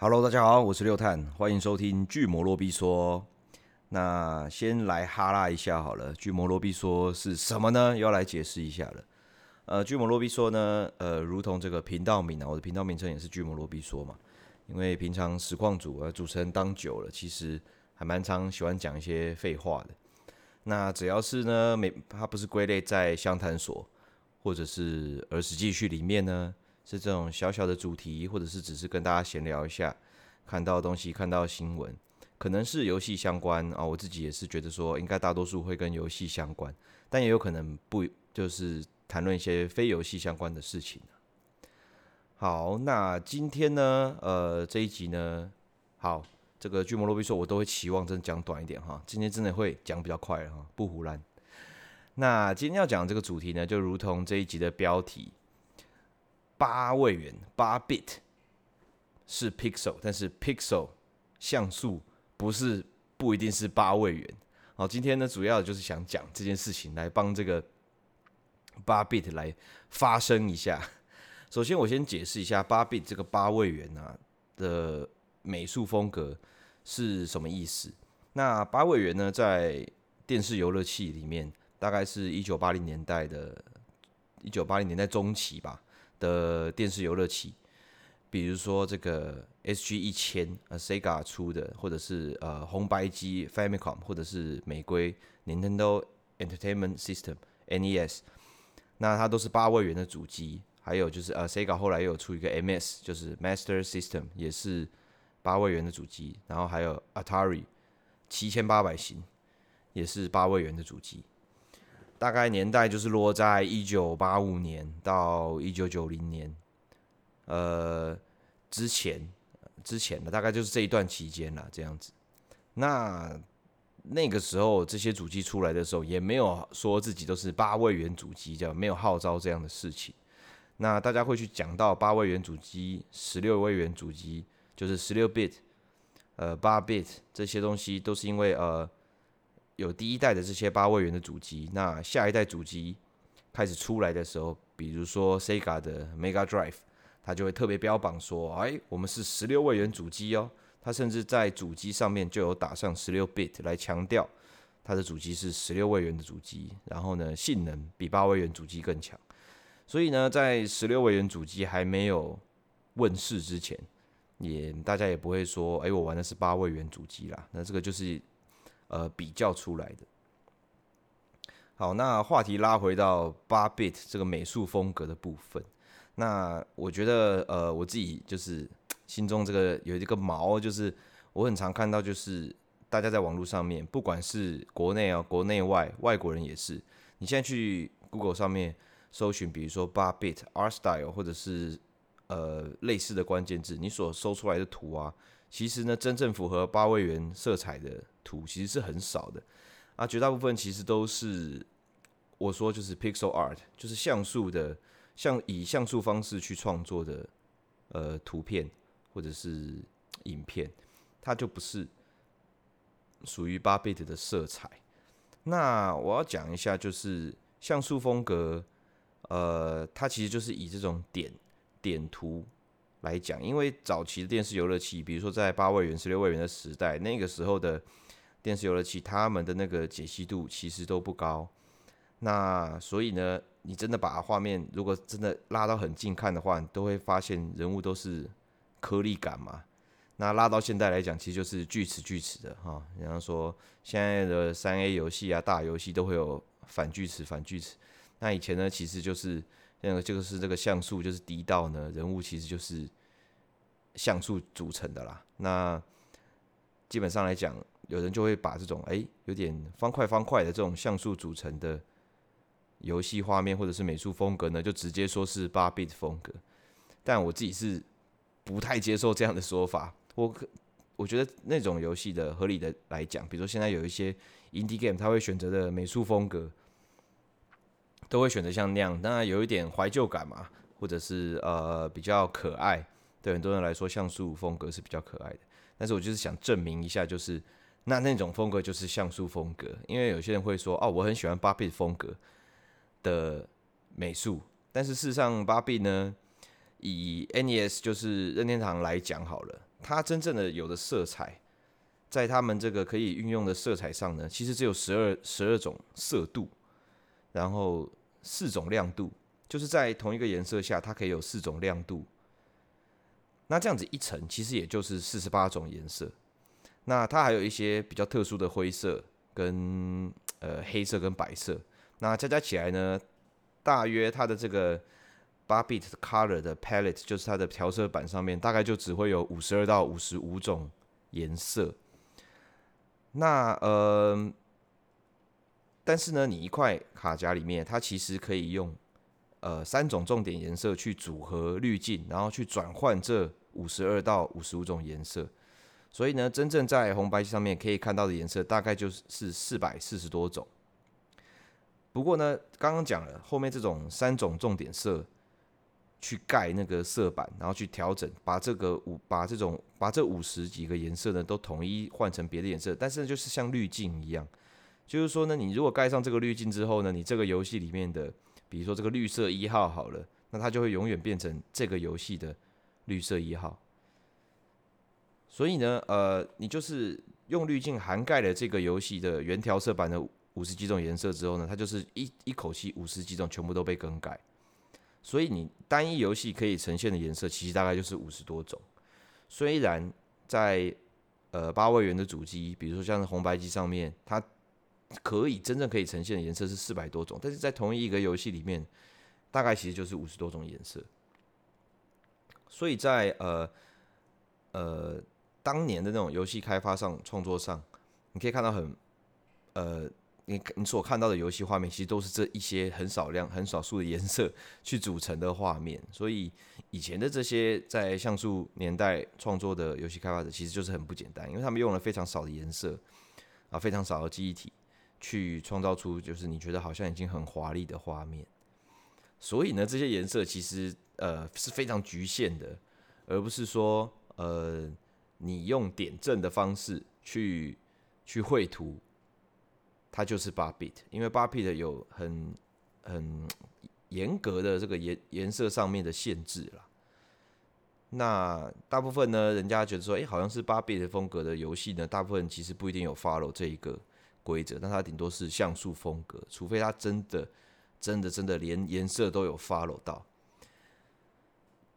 Hello，大家好，我是六探，欢迎收听巨魔洛必说。那先来哈拉一下好了，巨魔洛必说是什么呢？要来解释一下了。呃，巨魔洛必说呢，呃，如同这个频道名啊，我的频道名称也是巨魔洛必说嘛。因为平常实况组呃主持人当久了，其实还蛮常喜欢讲一些废话的。那只要是呢，没它不是归类在相谈所或者是儿时记叙里面呢。是这种小小的主题，或者是只是跟大家闲聊一下，看到东西，看到新闻，可能是游戏相关啊。我自己也是觉得说，应该大多数会跟游戏相关，但也有可能不，就是谈论一些非游戏相关的事情。好，那今天呢，呃，这一集呢，好，这个巨魔洛比说，我都会期望真的讲短一点哈。今天真的会讲比较快了哈，不胡乱。那今天要讲这个主题呢，就如同这一集的标题。八位元八 bit 是 pixel，但是 pixel 像素不是不一定是八位元。好，今天呢，主要就是想讲这件事情，来帮这个八 bit 来发声一下。首先，我先解释一下八 bit 这个八位元啊的美术风格是什么意思。那八位元呢，在电视游乐器里面，大概是一九八零年代的，一九八零年代中期吧。的电视游乐器，比如说这个 SG 一千，呃，Sega 出的，或者是呃红白机 Famicom，或者是美规 Nintendo Entertainment System（NES），那它都是八位元的主机。还有就是呃，Sega 后来又有出一个 MS，就是 Master System，也是八位元的主机。然后还有 Atari 七千八百型，也是八位元的主机。大概年代就是落在一九八五年到一九九零年，呃，之前之前的大概就是这一段期间啦，这样子。那那个时候这些主机出来的时候，也没有说自己都是八位元主机，叫没有号召这样的事情。那大家会去讲到八位元主机、十六位元主机，就是十六 bit，呃，八 bit 这些东西，都是因为呃。有第一代的这些八位元的主机，那下一代主机开始出来的时候，比如说 Sega 的 Mega Drive，它就会特别标榜说：“哎，我们是十六位元主机哦。”它甚至在主机上面就有打上十六 bit 来强调它的主机是十六位元的主机，然后呢，性能比八位元主机更强。所以呢，在十六位元主机还没有问世之前，也大家也不会说：“哎，我玩的是八位元主机啦。”那这个就是。呃，比较出来的。好，那话题拉回到八 bit 这个美术风格的部分。那我觉得，呃，我自己就是心中这个有一个毛，就是我很常看到，就是大家在网络上面，不管是国内啊、国内外外国人也是，你现在去 Google 上面搜寻，比如说八 bit art style 或者是呃类似的关键字，你所搜出来的图啊。其实呢，真正符合八位元色彩的图其实是很少的，啊，绝大部分其实都是我说就是 pixel art，就是像素的，像以像素方式去创作的呃图片或者是影片，它就不是属于八 bit 的色彩。那我要讲一下，就是像素风格，呃，它其实就是以这种点点图。来讲，因为早期的电视游乐器，比如说在八位元、十六位元的时代，那个时候的电视游乐器，他们的那个解析度其实都不高。那所以呢，你真的把画面如果真的拉到很近看的话，你都会发现人物都是颗粒感嘛。那拉到现在来讲，其实就是锯齿锯齿的哈。比方说现在的三 A 游戏啊、大游戏都会有反锯齿、反锯齿。那以前呢，其实就是。那个就是这个像素，就是低到呢，人物其实就是像素组成的啦。那基本上来讲，有人就会把这种哎、有点方块方块的这种像素组成的游戏画面或者是美术风格呢，就直接说是八 bit 风格。但我自己是不太接受这样的说法。我我觉得那种游戏的合理的来讲，比如说现在有一些 indie game，他会选择的美术风格。都会选择像那样，当然有一点怀旧感嘛，或者是呃比较可爱，对很多人来说像素风格是比较可爱的。但是我就是想证明一下，就是那那种风格就是像素风格，因为有些人会说哦，我很喜欢八 bit 风格的美术，但是事实上芭比呢，以 NES 就是任天堂来讲好了，它真正的有的色彩，在他们这个可以运用的色彩上呢，其实只有十二十二种色度，然后四种亮度，就是在同一个颜色下，它可以有四种亮度。那这样子一层，其实也就是四十八种颜色。那它还有一些比较特殊的灰色跟呃黑色跟白色。那加加起来呢，大约它的这个八 bit color 的 palette，就是它的调色板上面，大概就只会有五十二到五十五种颜色。那呃，但是呢，你一块卡夹里面，它其实可以用呃三种重点颜色去组合滤镜，然后去转换这五十二到五十五种颜色。所以呢，真正在红白机上面可以看到的颜色大概就是四百四十多种。不过呢，刚刚讲了后面这种三种重点色去盖那个色板，然后去调整，把这个五把这种把这五十几个颜色呢都统一换成别的颜色。但是，就是像滤镜一样，就是说呢，你如果盖上这个滤镜之后呢，你这个游戏里面的，比如说这个绿色一号好了，那它就会永远变成这个游戏的绿色一号。所以呢，呃，你就是用滤镜涵盖了这个游戏的原调色板的五十几种颜色之后呢，它就是一一口气五十几种全部都被更改。所以你单一游戏可以呈现的颜色其实大概就是五十多种。虽然在呃八位元的主机，比如说像是红白机上面，它可以真正可以呈现的颜色是四百多种，但是在同一个游戏里面，大概其实就是五十多种颜色。所以在呃呃。当年的那种游戏开发上、创作上，你可以看到很，呃，你你所看到的游戏画面，其实都是这一些很少量、很少数的颜色去组成的画面。所以以前的这些在像素年代创作的游戏开发者，其实就是很不简单，因为他们用了非常少的颜色啊，非常少的记忆体，去创造出就是你觉得好像已经很华丽的画面。所以呢，这些颜色其实呃是非常局限的，而不是说呃。你用点阵的方式去去绘图，它就是八 bit，因为八 bit 有很很严格的这个颜颜色上面的限制啦。那大部分呢，人家觉得说，哎、好像是八 bit 风格的游戏呢，大部分其实不一定有 follow 这一个规则，但它顶多是像素风格，除非它真的真的真的连颜色都有 follow 到。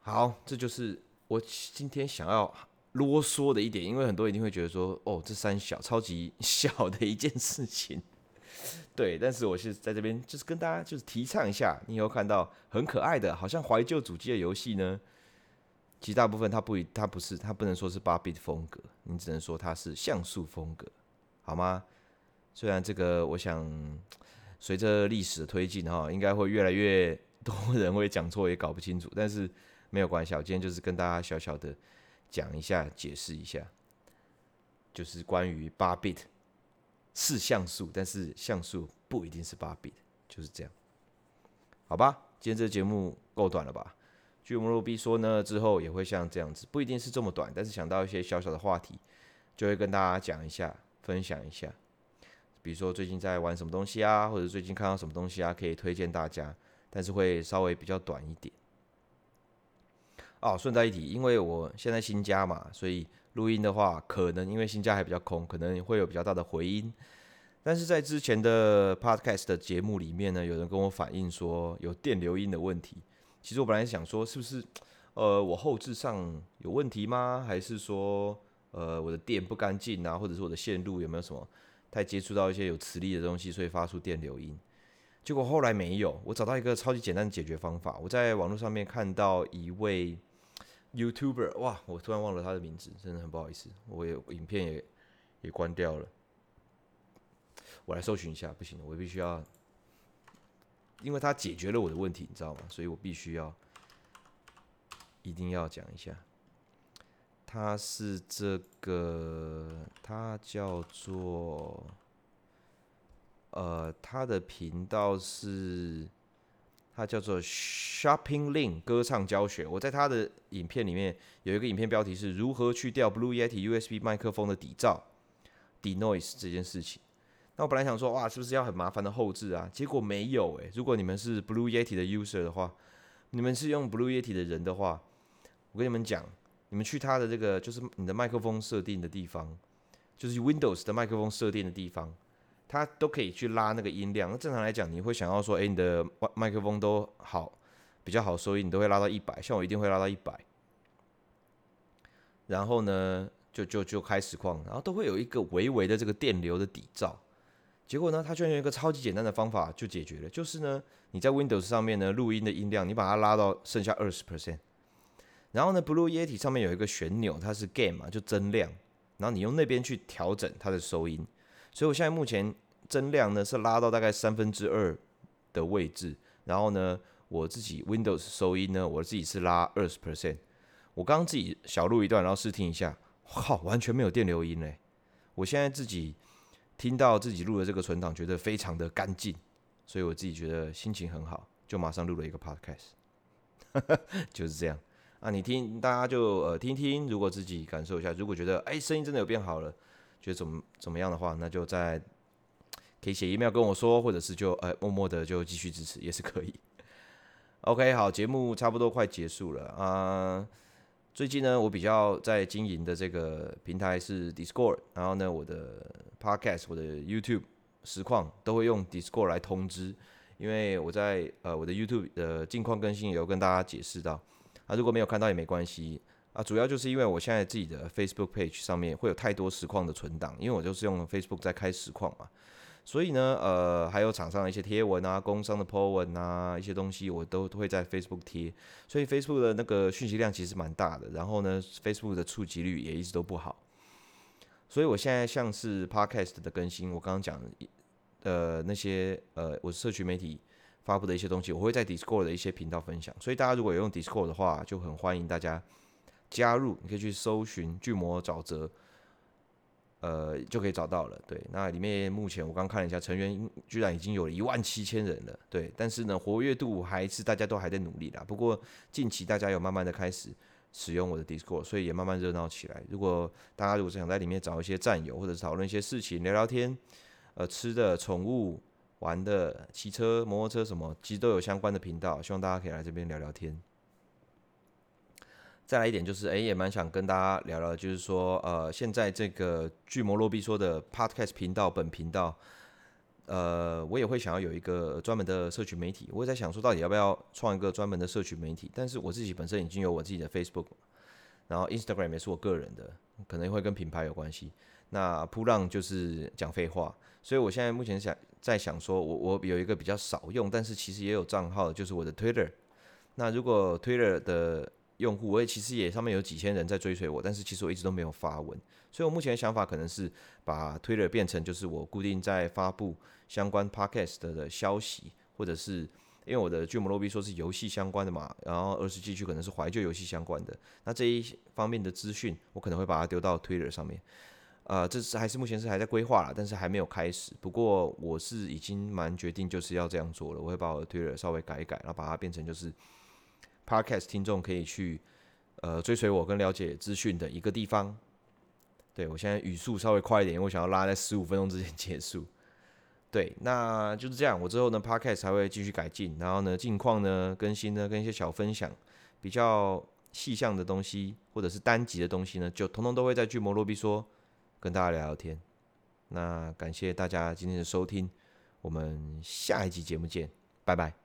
好，这就是我今天想要。啰嗦的一点，因为很多人一定会觉得说，哦，这三小超级 小的一件事情，对。但是我是在这边，就是跟大家就是提倡一下，你以后看到很可爱的，好像怀旧主机的游戏呢，其实大部分它不一，它不是，它不能说是八 bit 风格，你只能说它是像素风格，好吗？虽然这个，我想随着历史的推进哈，应该会越来越多人会讲错，也搞不清楚，但是没有关系，我今天就是跟大家小小的。讲一下，解释一下，就是关于八 bit 是像素，但是像素不一定是八 bit，就是这样，好吧？今天这节目够短了吧？据摩罗 B 说呢，之后也会像这样子，不一定是这么短，但是想到一些小小的话题，就会跟大家讲一下，分享一下。比如说最近在玩什么东西啊，或者最近看到什么东西啊，可以推荐大家，但是会稍微比较短一点。哦，顺带一提，因为我现在新家嘛，所以录音的话，可能因为新家还比较空，可能会有比较大的回音。但是在之前的 podcast 的节目里面呢，有人跟我反映说有电流音的问题。其实我本来想说，是不是呃我后置上有问题吗？还是说呃我的电不干净啊，或者是我的线路有没有什么太接触到一些有磁力的东西，所以发出电流音？结果后来没有，我找到一个超级简单的解决方法。我在网络上面看到一位。YouTuber，哇！我突然忘了他的名字，真的很不好意思。我也影片也也关掉了，我来搜寻一下，不行，我必须要，因为他解决了我的问题，你知道吗？所以我必须要一定要讲一下。他是这个，他叫做，呃，他的频道是。它叫做 Shopping Link 歌唱教学。我在他的影片里面有一个影片标题是如何去掉 Blue Yeti USB 麦克风的底噪 denoise 这件事情。那我本来想说，哇，是不是要很麻烦的后置啊？结果没有诶。如果你们是 Blue Yeti 的 user 的话，你们是用 Blue Yeti 的人的话，我跟你们讲，你们去它的这个就是你的麦克风设定的地方，就是 Windows 的麦克风设定的地方，它都可以去拉那个音量。那正常来讲，你会想要说，哎，你的麦克风都好，比较好收音，你都会拉到一百，像我一定会拉到一百。然后呢，就就就开实况，然后都会有一个微微的这个电流的底噪。结果呢，它居然用一个超级简单的方法就解决了，就是呢，你在 Windows 上面呢录音的音量，你把它拉到剩下二十 percent。然后呢，Blue Yeti 上面有一个旋钮，它是 Gain 嘛，就增量。然后你用那边去调整它的收音。所以我现在目前增量呢是拉到大概三分之二的位置。然后呢，我自己 Windows 收音呢，我自己是拉二十 percent。我刚刚自己小录一段，然后试听一下，哇，完全没有电流音嘞！我现在自己听到自己录的这个存档，觉得非常的干净，所以我自己觉得心情很好，就马上录了一个 Podcast，就是这样。啊，你听，大家就呃听听，如果自己感受一下，如果觉得哎声音真的有变好了，觉得怎么怎么样的话，那就再可以写 email 跟我说，或者是就呃默默的就继续支持也是可以。OK，好，节目差不多快结束了啊。最近呢，我比较在经营的这个平台是 Discord，然后呢，我的 Podcast、我的 YouTube 实况都会用 Discord 来通知，因为我在呃我的 YouTube 的近况更新也有跟大家解释到。啊，如果没有看到也没关系。啊，主要就是因为我现在自己的 Facebook page 上面会有太多实况的存档，因为我就是用 Facebook 在开实况嘛，所以呢，呃，还有厂商的一些贴文啊、工商的 po 文啊，一些东西我都会在 Facebook 贴，所以 Facebook 的那个讯息量其实蛮大的，然后呢，Facebook 的触及率也一直都不好，所以我现在像是 Podcast 的更新，我刚刚讲的呃那些呃，我社群媒体。发布的一些东西，我会在 Discord 的一些频道分享，所以大家如果有用 Discord 的话，就很欢迎大家加入。你可以去搜寻巨魔沼泽，呃，就可以找到了。对，那里面目前我刚看了一下，成员居然已经有了一万七千人了。对，但是呢，活跃度还是大家都还在努力啦。不过近期大家有慢慢的开始使用我的 Discord，所以也慢慢热闹起来。如果大家如果是想在里面找一些战友，或者是讨论一些事情、聊聊天，呃，吃的、宠物。玩的骑车、摩托车什么，其实都有相关的频道，希望大家可以来这边聊聊天。再来一点就是，哎、也蛮想跟大家聊聊，就是说，呃，现在这个巨魔洛比说的 Podcast 频道本频道，呃，我也会想要有一个专门的社群媒体。我也在想说，到底要不要创一个专门的社群媒体？但是我自己本身已经有我自己的 Facebook，然后 Instagram 也是我个人的，可能会跟品牌有关系。那铺浪就是讲废话，所以我现在目前想。在想说，我我有一个比较少用，但是其实也有账号，就是我的 Twitter。那如果 Twitter 的用户，我也其实也上面有几千人在追随我，但是其实我一直都没有发文。所以我目前的想法可能是把 Twitter 变成就是我固定在发布相关 Podcast 的消息，或者是因为我的巨魔洛比说是游戏相关的嘛，然后二十继续可能是怀旧游戏相关的，那这一方面的资讯我可能会把它丢到 Twitter 上面。呃，这是还是目前是还在规划啦，但是还没有开始。不过我是已经蛮决定就是要这样做了，我会把我的 Twitter 稍微改一改，然后把它变成就是 Podcast 听众可以去呃追随我跟了解资讯的一个地方。对，我现在语速稍微快一点，因为我想要拉在十五分钟之前结束。对，那就是这样。我之后呢 Podcast 还会继续改进，然后呢近况呢更新呢跟一些小分享，比较细项的东西或者是单集的东西呢，就通通都会在巨魔洛比说。跟大家聊聊天，那感谢大家今天的收听，我们下一集节目见，拜拜。